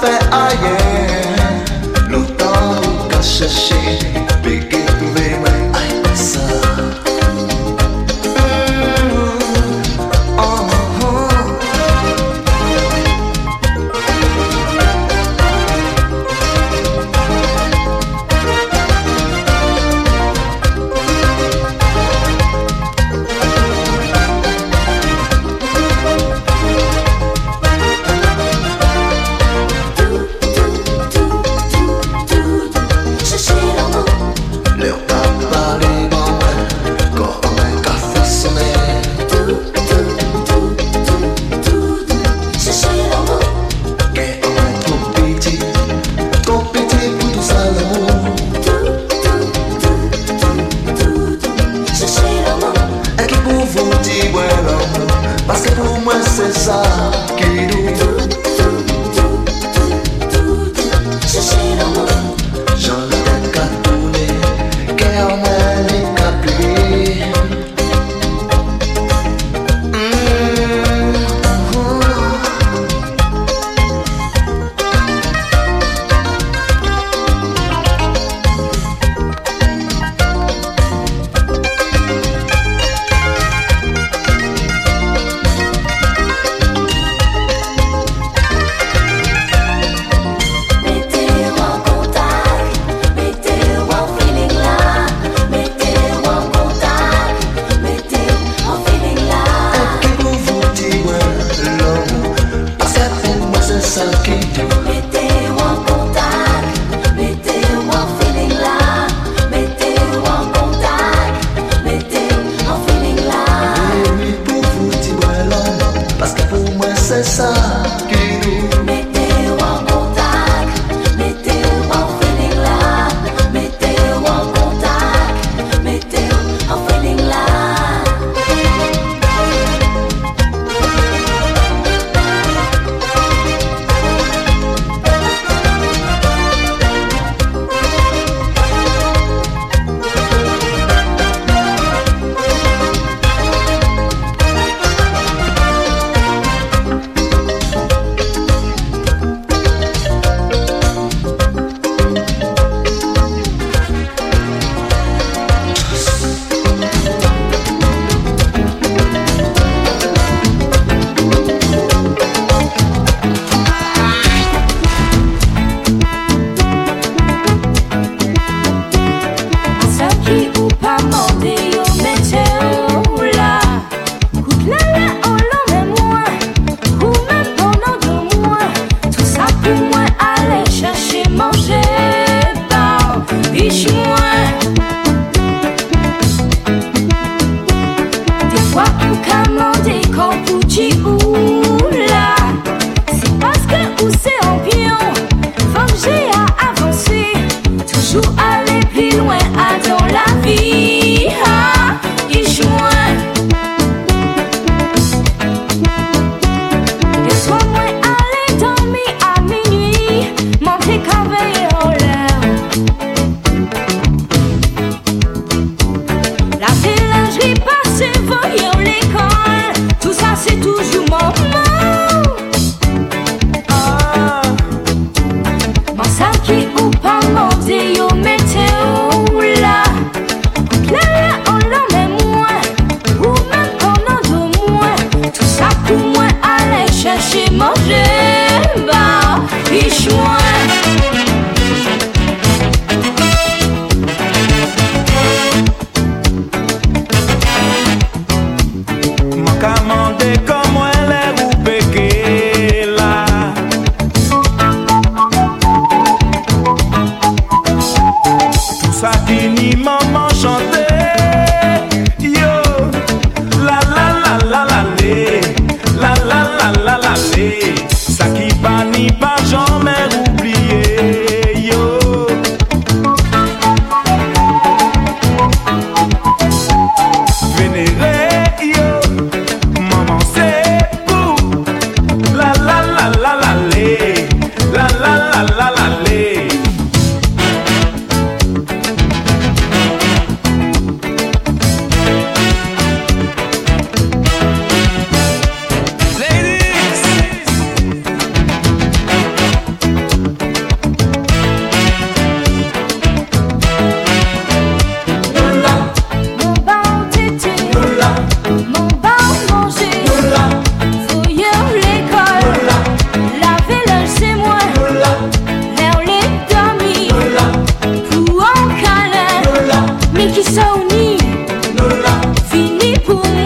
te hallé, no tocas así.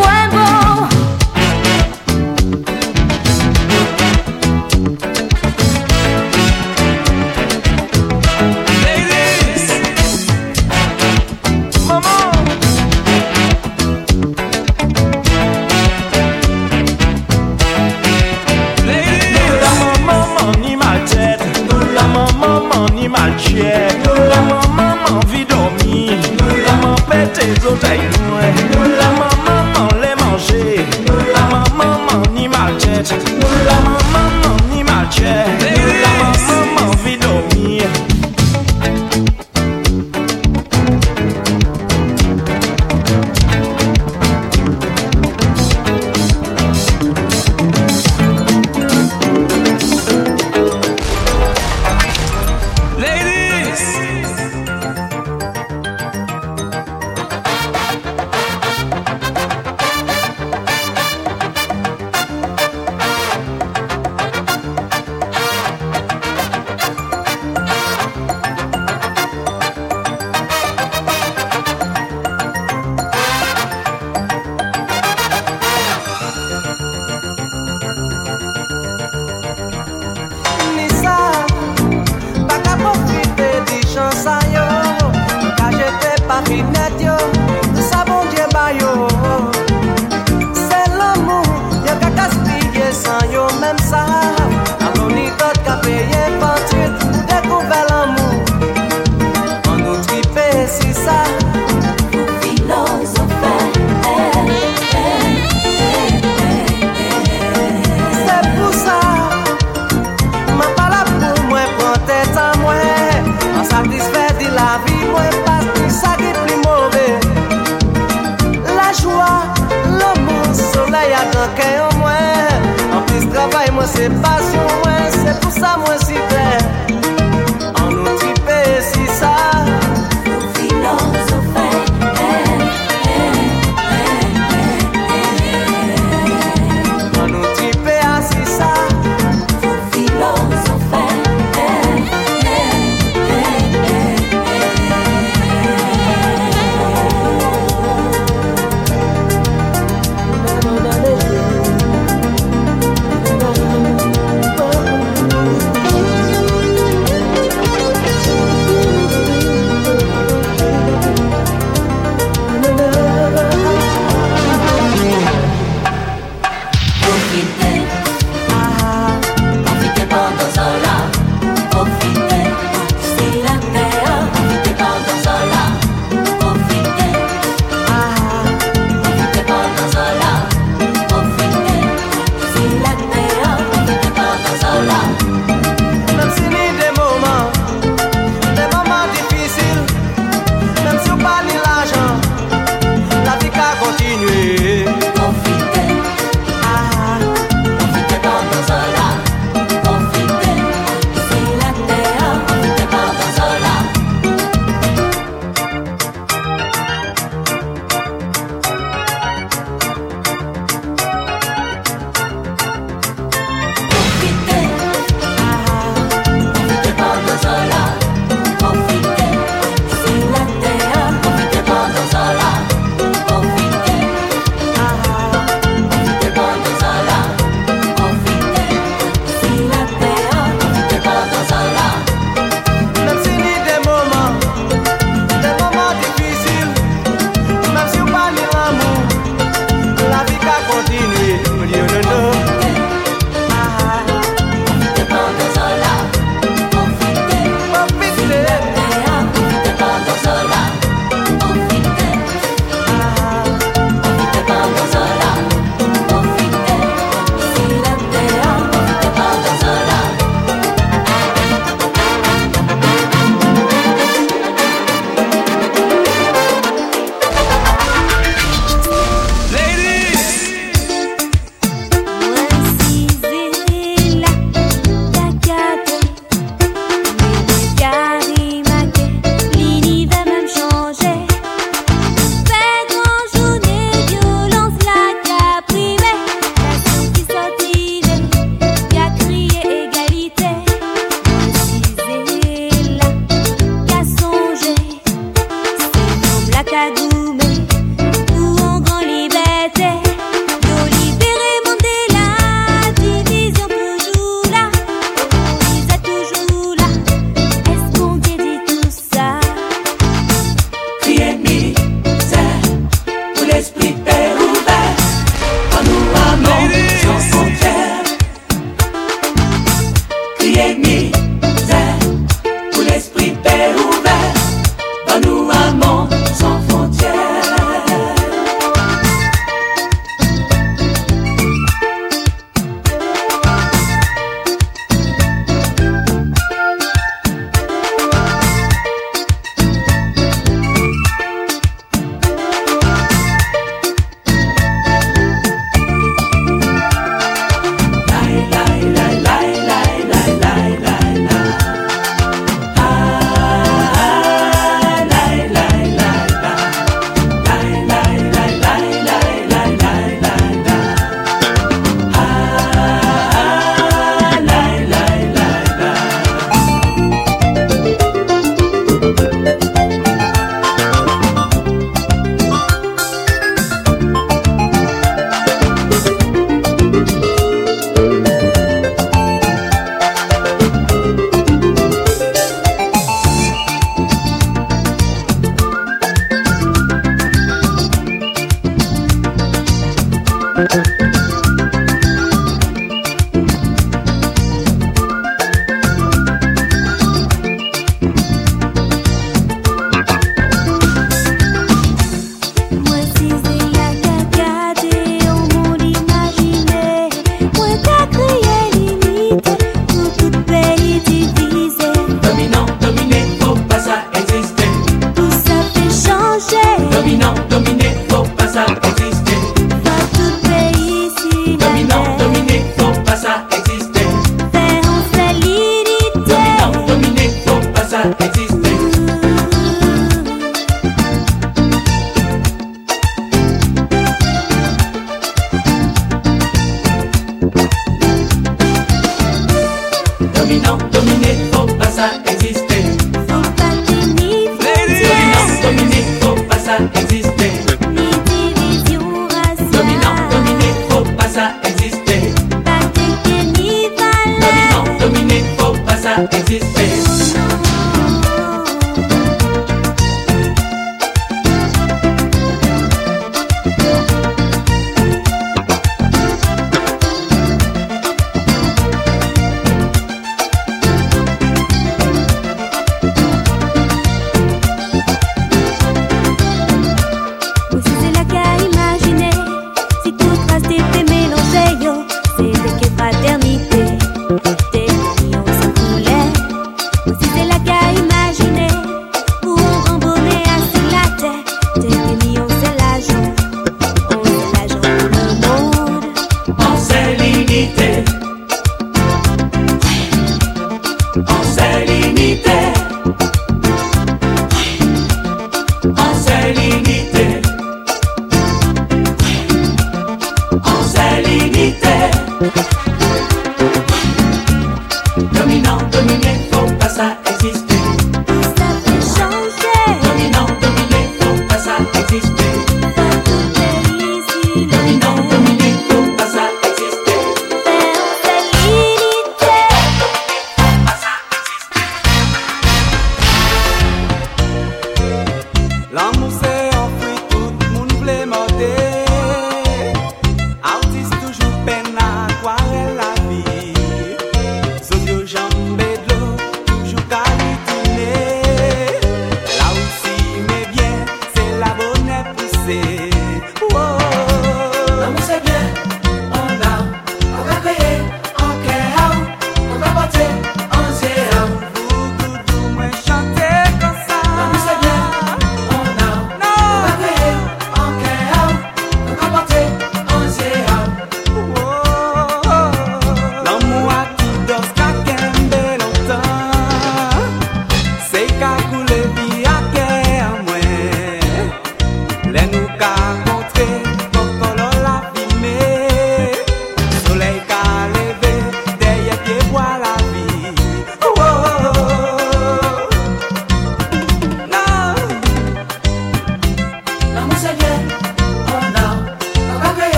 when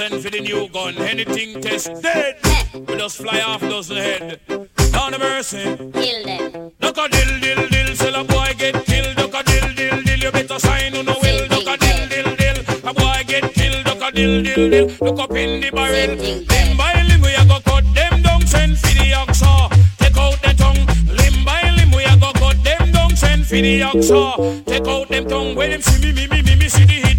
send for the new gun. Anything test dead. We just fly off dozen head. Down the mercy. Kill them. Look a dill dill dill. Sell a boy get killed. Look a dill dill dill. You better sign on the will. Look a dill dill dill. A boy get killed. Look a dill dill dill. Look up in the barrel. Limb by limb we a go cut them down. Send for the oxa. Uh. Take out the tongue. Limb by limb we a go cut them down. Send for the oxa. Uh. Take out them tongue. When them see me me me me me see the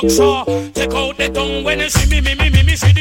oxa. Take out the tongue when you see me, me, me, me, me, she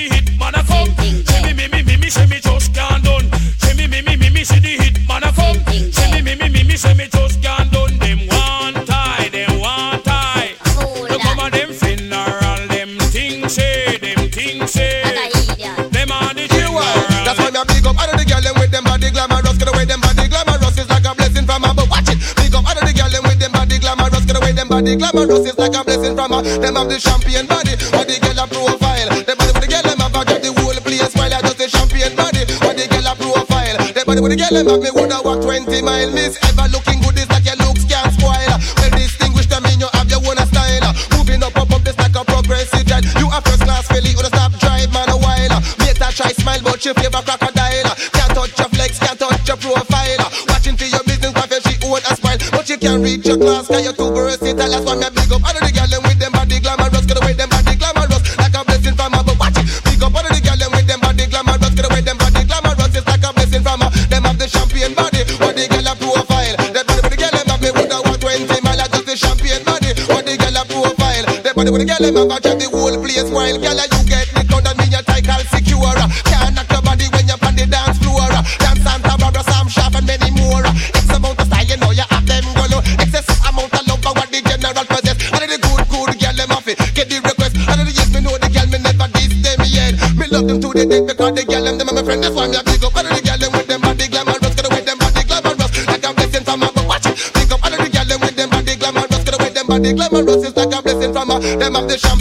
them have the champion body. What the girl a profile. The body with the girl them have a got the whole place while I just the champion body. What the girl a profile. The body with the girl them have me woulda walked 20 miles. Miss ever looking good is like your looks can't spoil. Well distinguished them in you have your own style. Moving up up up this like a progressive jet. You a first class Philly or the stop drive man a while. that try smile but she favor crocodile. Can't touch your flex, can't touch your profile. Watching for your business, she own a smile, but you can't reach your class 'cause you're too versatile. Girl, them have a check the whole place while girl Les marques the show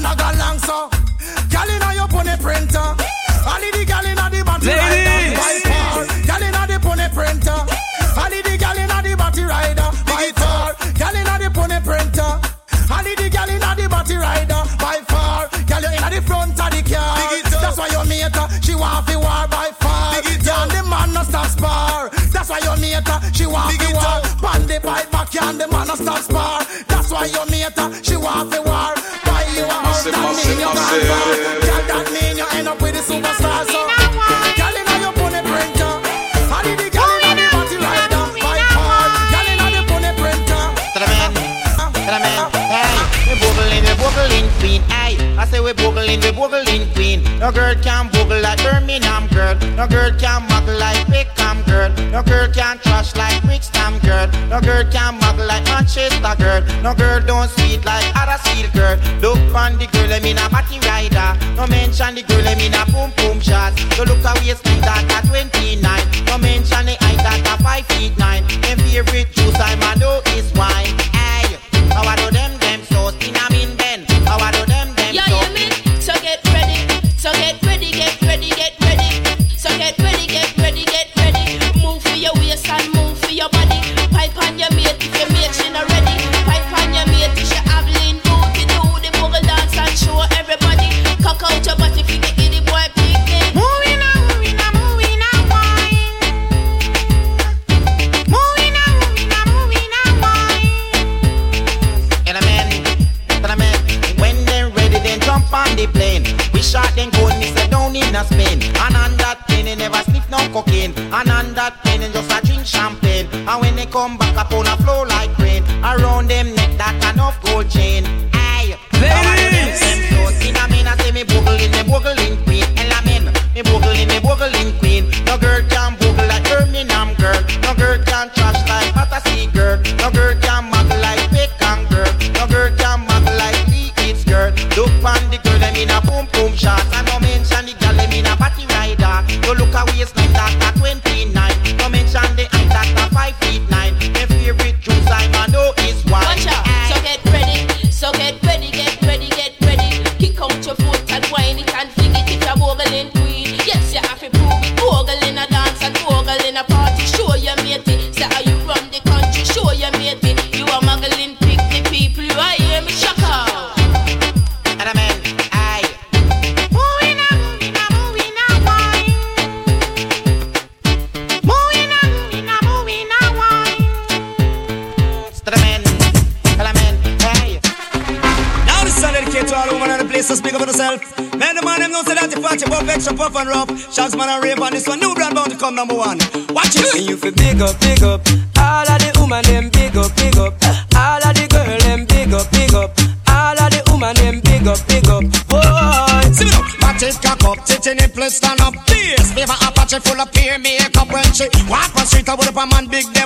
man a got so. Your pony printer. The the rider. The pony printer. The the rider. By far, the pony printer. The the rider. By far, you the front of the car. That's why your mate she want war by far. The man no stop spar. That's why your mate she want war. The pipe back, the man no stop spar. mind with wiggling queen. No girl can wiggle like Birmingham girl. No girl can muggle like Beckham girl. No girl can trash like Brixton girl. No girl can muggle like Manchester girl. No girl don't sweet like Aracil girl. Look on the girl, I mean a batty rider. No mention the girl, I mean a boom boom shot. No look away, speed that at 29. No mention the height that at 5 feet 9. My favorite juice, I'm a know is wine. Cause what if a man big, them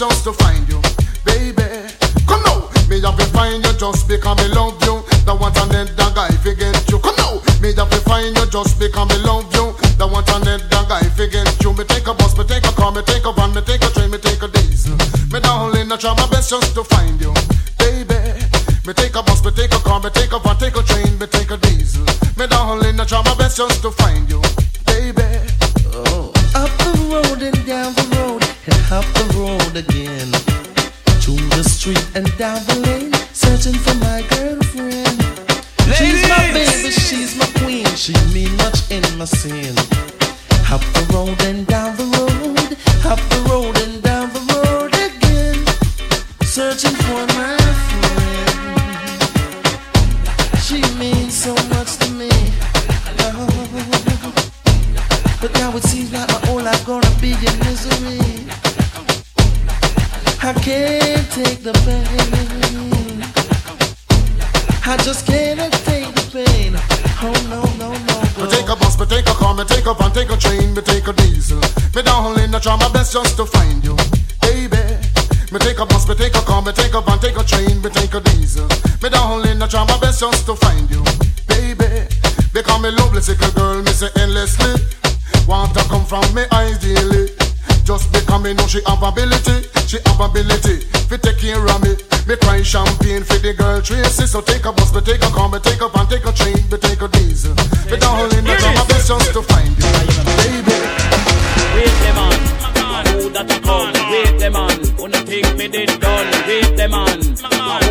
just to find you, baby. Come now, me have to find you just because me love you. That want another guy forget you. Come now, me have to find you just because me love you. That want another guy forget you. Me take a bus, me take a car, me take a van, me take a train, me take a diesel. Me darling, I try my best just to find you, baby. Me take a bus, me take a car, me take a van, take a train, me take a diesel. Me darling, I try my best just to find now it seems like my whole life gonna be in misery. I can't take the pain. I just cannot take the pain. Oh no, no, no. Me take a bus, me take a car, me take a van, take a train, me take a diesel. Me darling, I try my best just to find you, baby. Me take a bus, me take a car, me take a van, take a train, me take a diesel. Me darling, I try my best just to find you, baby. Because me love little girl, me say endlessly. Want to come from me ideally. Just because me know she have ability, she have ability. Fi take care of me. Me cry champagne for the girl Tracy. So take a bus, me take a car, me take a van, take a train, me take a diesel. Me darling, I try my best just to find you, baby. Wait on, who that a come? Wait them on, who think me did done? Wait them on,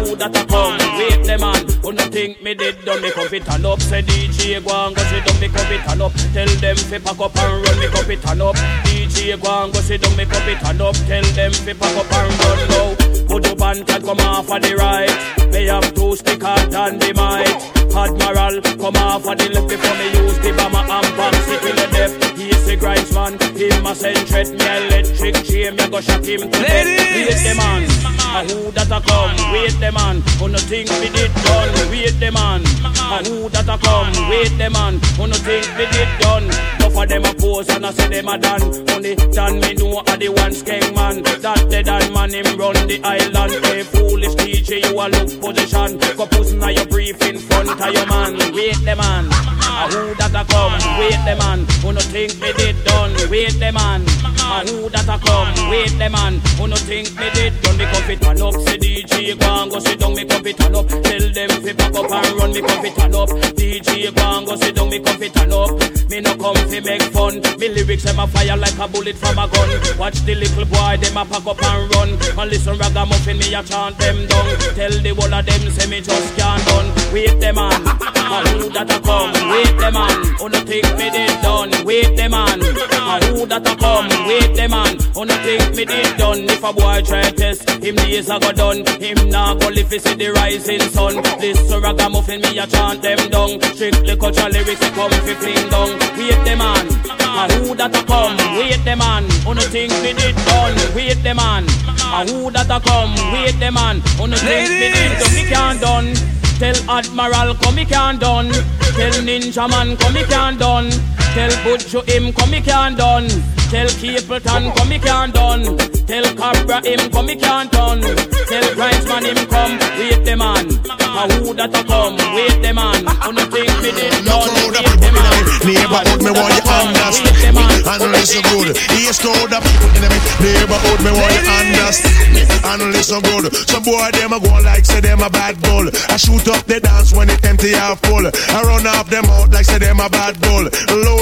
who that a come? Wait them on, who think me did done? Me come fit turn up, say DJ go and go sit down, me come fit turn up. Tell them fi pack up and run, me come fit turn up. DJ go and go sit down, me come fit turn up. Tell them fi pack up and run now. Put your band can come off of the right. Me have two stick hard and the mic. Admiral come off of the left before me use the bomber and it in the depth. He say grind dangerous man. Him a send threat me electric chain, me go shock him to death. Wait the man, a who that a come? Wait the man, who no think we did done? Wait the man, a who that a come? Wait the man, who no think we did done? Enough of them a pose and I say them a done. Only done me know a the one skeng man. That the done man him run the island. Hey foolish DJ, you a look position. Go pussy now your brief in front of your man. Wait the man, a who that a come? Wait the man, who no think me did done? Wait the man, a who that a come? Wait the man, who no think me did done? Me come fit turn up, say DJ go and go sit down. Me come fit turn up, tell them fi pack up and run. Me come fit turn up, DJ go and go sit down. Me come fit turn up, me no come fi make fun. Me lyrics them a fire like a bullet from a gun. Watch the little boy them a pack up and run. And listen ragamuffin me a chant them down. Tell the whole of them say me just can't done. Wait the man, a who that a come? Wait the man, who no think me did done? Wait the man, a who that a come? Wait the man, who no think me did done? If a boy try test, him days a go done. Him nah go fi see the rising sun. Listen ragamuffin me a chant them down. Strictly cultural lyrics they come fi fling down. Wait the man, a who that a come? Wait the man, who no think me did done? Wait the man, a who that a come? Wait the man, who no think me did done? Me can't done. Tell Admiral come he can done. Tell Ninja Man come he can done. Tell Butcho him come he can done. Tell Capleton come he can done. Tell Cobra him come he can done. Tell Grindsman him come. Wait the man. A who that a come? Wait the man. Who no think me did done? Wait the man. Neighborhood, me want you understand me and listen good. Crowd of people in me neighborhood, me want you understand me and listen good. Some boy them a go like say them a bad bull. I shoot up the dance when it empty half full. I run off them out like say them a bad bull.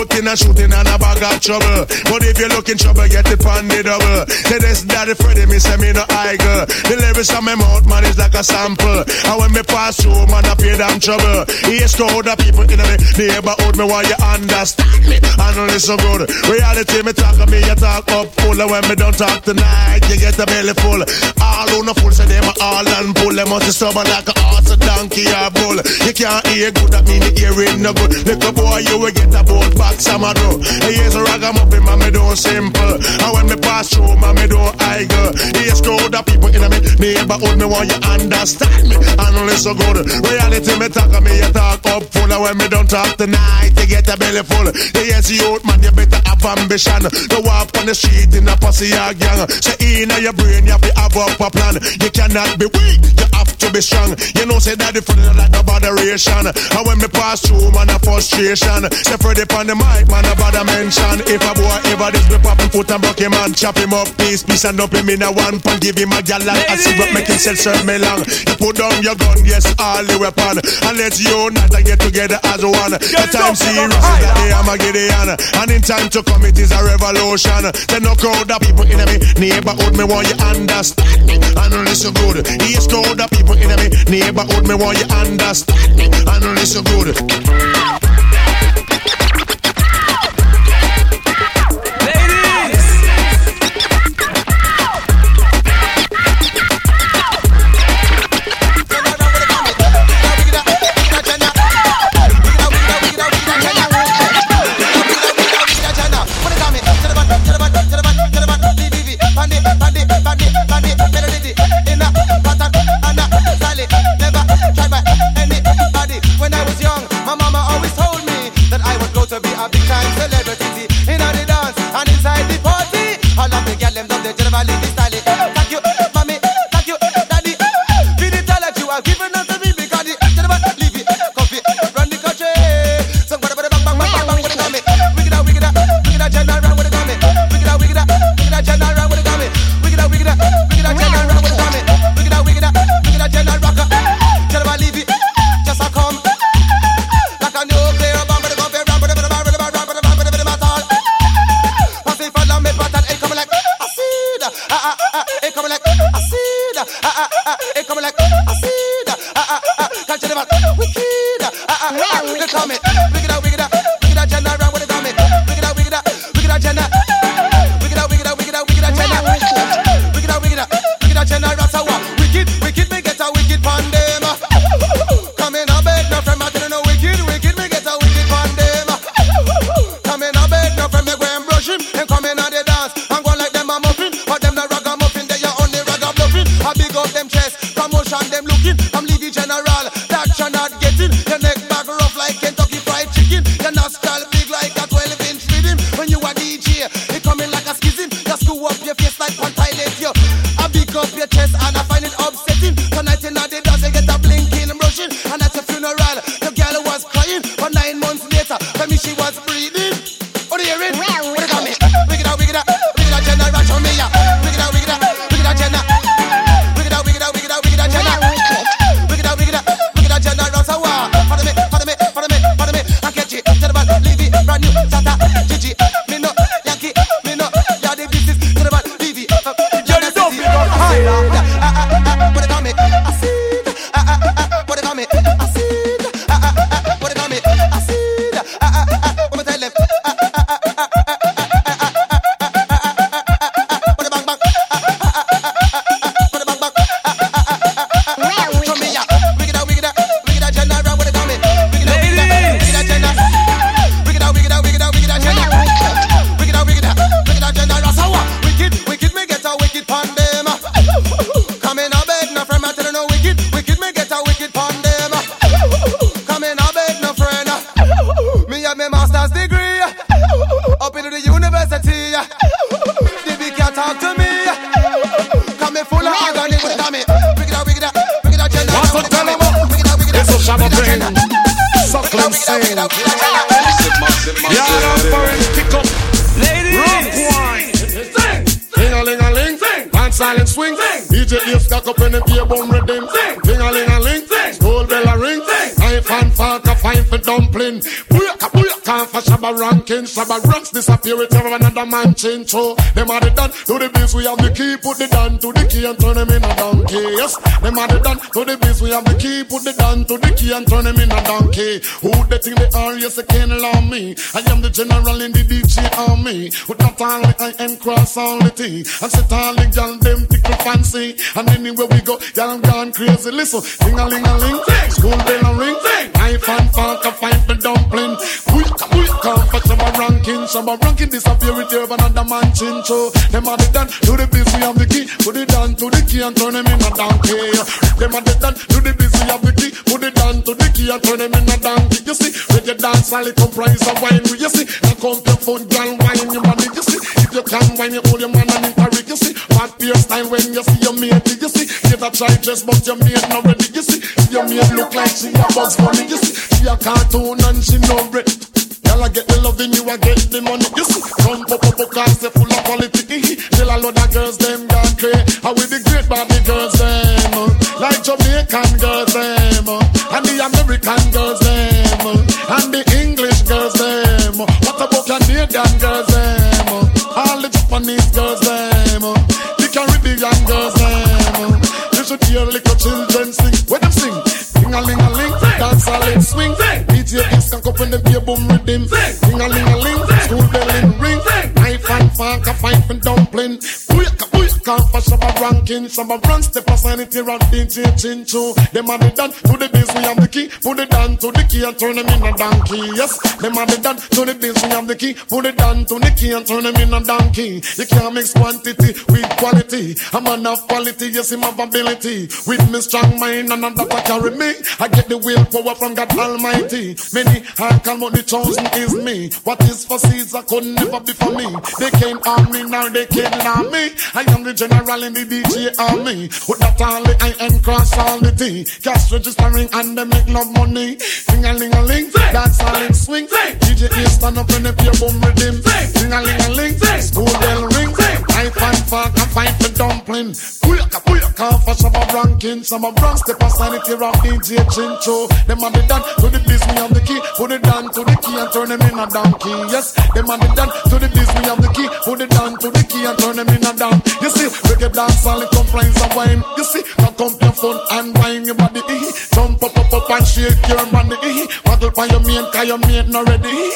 Loading and shooting and a bag of trouble. But if you look in trouble, get it on the double. Say this daddy Freddy, me say me no idle. The lyrics on my mouth, man, is like a sample. And when me pass through, man, I pay damn trouble. East crowd of people in me neighborhood, me want you understand me and listen good. Reality, me talk me, you talk up full. And when me don't talk tonight, you get a belly full. All on the full, say them all and pull. Them must be stubborn like a horse, a donkey, or bull. You can't hear good, that mean the hearing no good. Little boy, you will get a boat back, some of do. Here's a ragamuffin, man, me don't simple. And when me pass through, man, me don't idle. Here's crowd of people in me neighborhood, me want you understand me and listen good. Reality, me talk me, you talk up full. And when me don't talk tonight, you get a belly full. Yes, youth man, you better have ambition. Don't walk on the street in a posse or gang. Say in your brain, you have to have up a plan. You cannot be weak, you have to be strong. You know, say that the feeling like no botheration. And when me pass through, man, a frustration. Say Freddy on the mic, man, a bother mention. If a boy ever this be popping foot and buck him man, chop him up, piece, piece and up him in a one pan. Give him a gallon, I see what make him sell serve me long. You put down your gun, yes, all the weapon. And let's unite and get together as one. The time serious is that day I'm a Gideon. And in time to come, it is a revolution. Then no crowd of people in me neighborhood, me want you understand me and listen good. East crowd of people in me neighborhood, me want you understand me and listen good. Up in the beer bum rhythm. Ding a ling a ling. School bell a ring. Knife and fork a fine for dumpling. Booyaka booyaka for Shabba ranking. Shabba ranks disappear with another man change. So them are the done to the biz. We have the key. Put the down to the key and turn them in a donkey. Yes, them are the done to the biz. We have the key. Put the down to the key and turn them in a donkey. Who they think they are? Yes, they can't allow me. I am the general in the DJ army. With not only I am cross all the T. And set all the gal them tickle fancy. And anywhere we go, gal gone crazy. Listen, ding a ling a ling, school bell a ring. Knife and fork a fight for dumpling. Come for some ranking. Ranking disappear with you another man chin. So them are the done to the. We have the key. Put it down to the key and turn them in a donkey. Them are the done to the. We have the key. Put it down to the key and turn them in a donkey. You see, reggae dance all it comprise of wine. You see, now come your phone, girl, wine your money. You see, if you can wine, you hold your man and interrogate. You see, what your style when you see your mate. You see, get a try dress, but your mate not ready. You see, your mate look like she a bugs funny. You see, she a cartoon and she no bread. Girl, I get the loving, you I get the money. You see, come pop up, up, cause they full of quality. Tell a lot of girls, them gone crazy. How with the great Barbie girls, them. uh, Like Jamaican girls, them. uh, And the American girls, them. uh, And the English girls, them. What about Canadian girls, them. All the Japanese girls, them. The Caribbean girls, them. You should hear little children sing. When them sing, ding a ling a ling, dance a ling swing. DJ is can up in the beer boom Big. Booyaka booyaka for Shabba ranking. Shabba rank step aside it here at DJ Chincho. Them are the done to the biz we have the key. Put it down to the key and turn them in a donkey. Yes, them are the done to the biz we have the key. Put it down to the key and turn them in a donkey. You can't mix quantity with quality. A man of quality, yes, him have ability. With me strong mind and that I carry me. I get the willpower from God Almighty. Many are called, but the chosen is me. What is for Caesar could never be for me. They can't me, now they can't me. I am the general in the DJ army. With that all the I am cross all the T. Cash registering and they make no money. Sing a ling a ling, dance a ling swing. DJ is stand up in the pure boom rhythm. Sing a ling a ling, school bell ring. Knife and fork and fight for dumpling. Booyaka booyaka for some of ranking. Some of rank step it here of DJ Chincho. Them are the done to the biz, me have the key. Put it down to the key and turn them in a donkey. Yes, them are the done to the biz, me have the key. Put it down to the key and turn them in a down. You see, reggae dance all it complains of wine. You see, now come your phone and wine your body. Jump up, up, up and shake your body. Waddle by your mate, cause your mate not ready.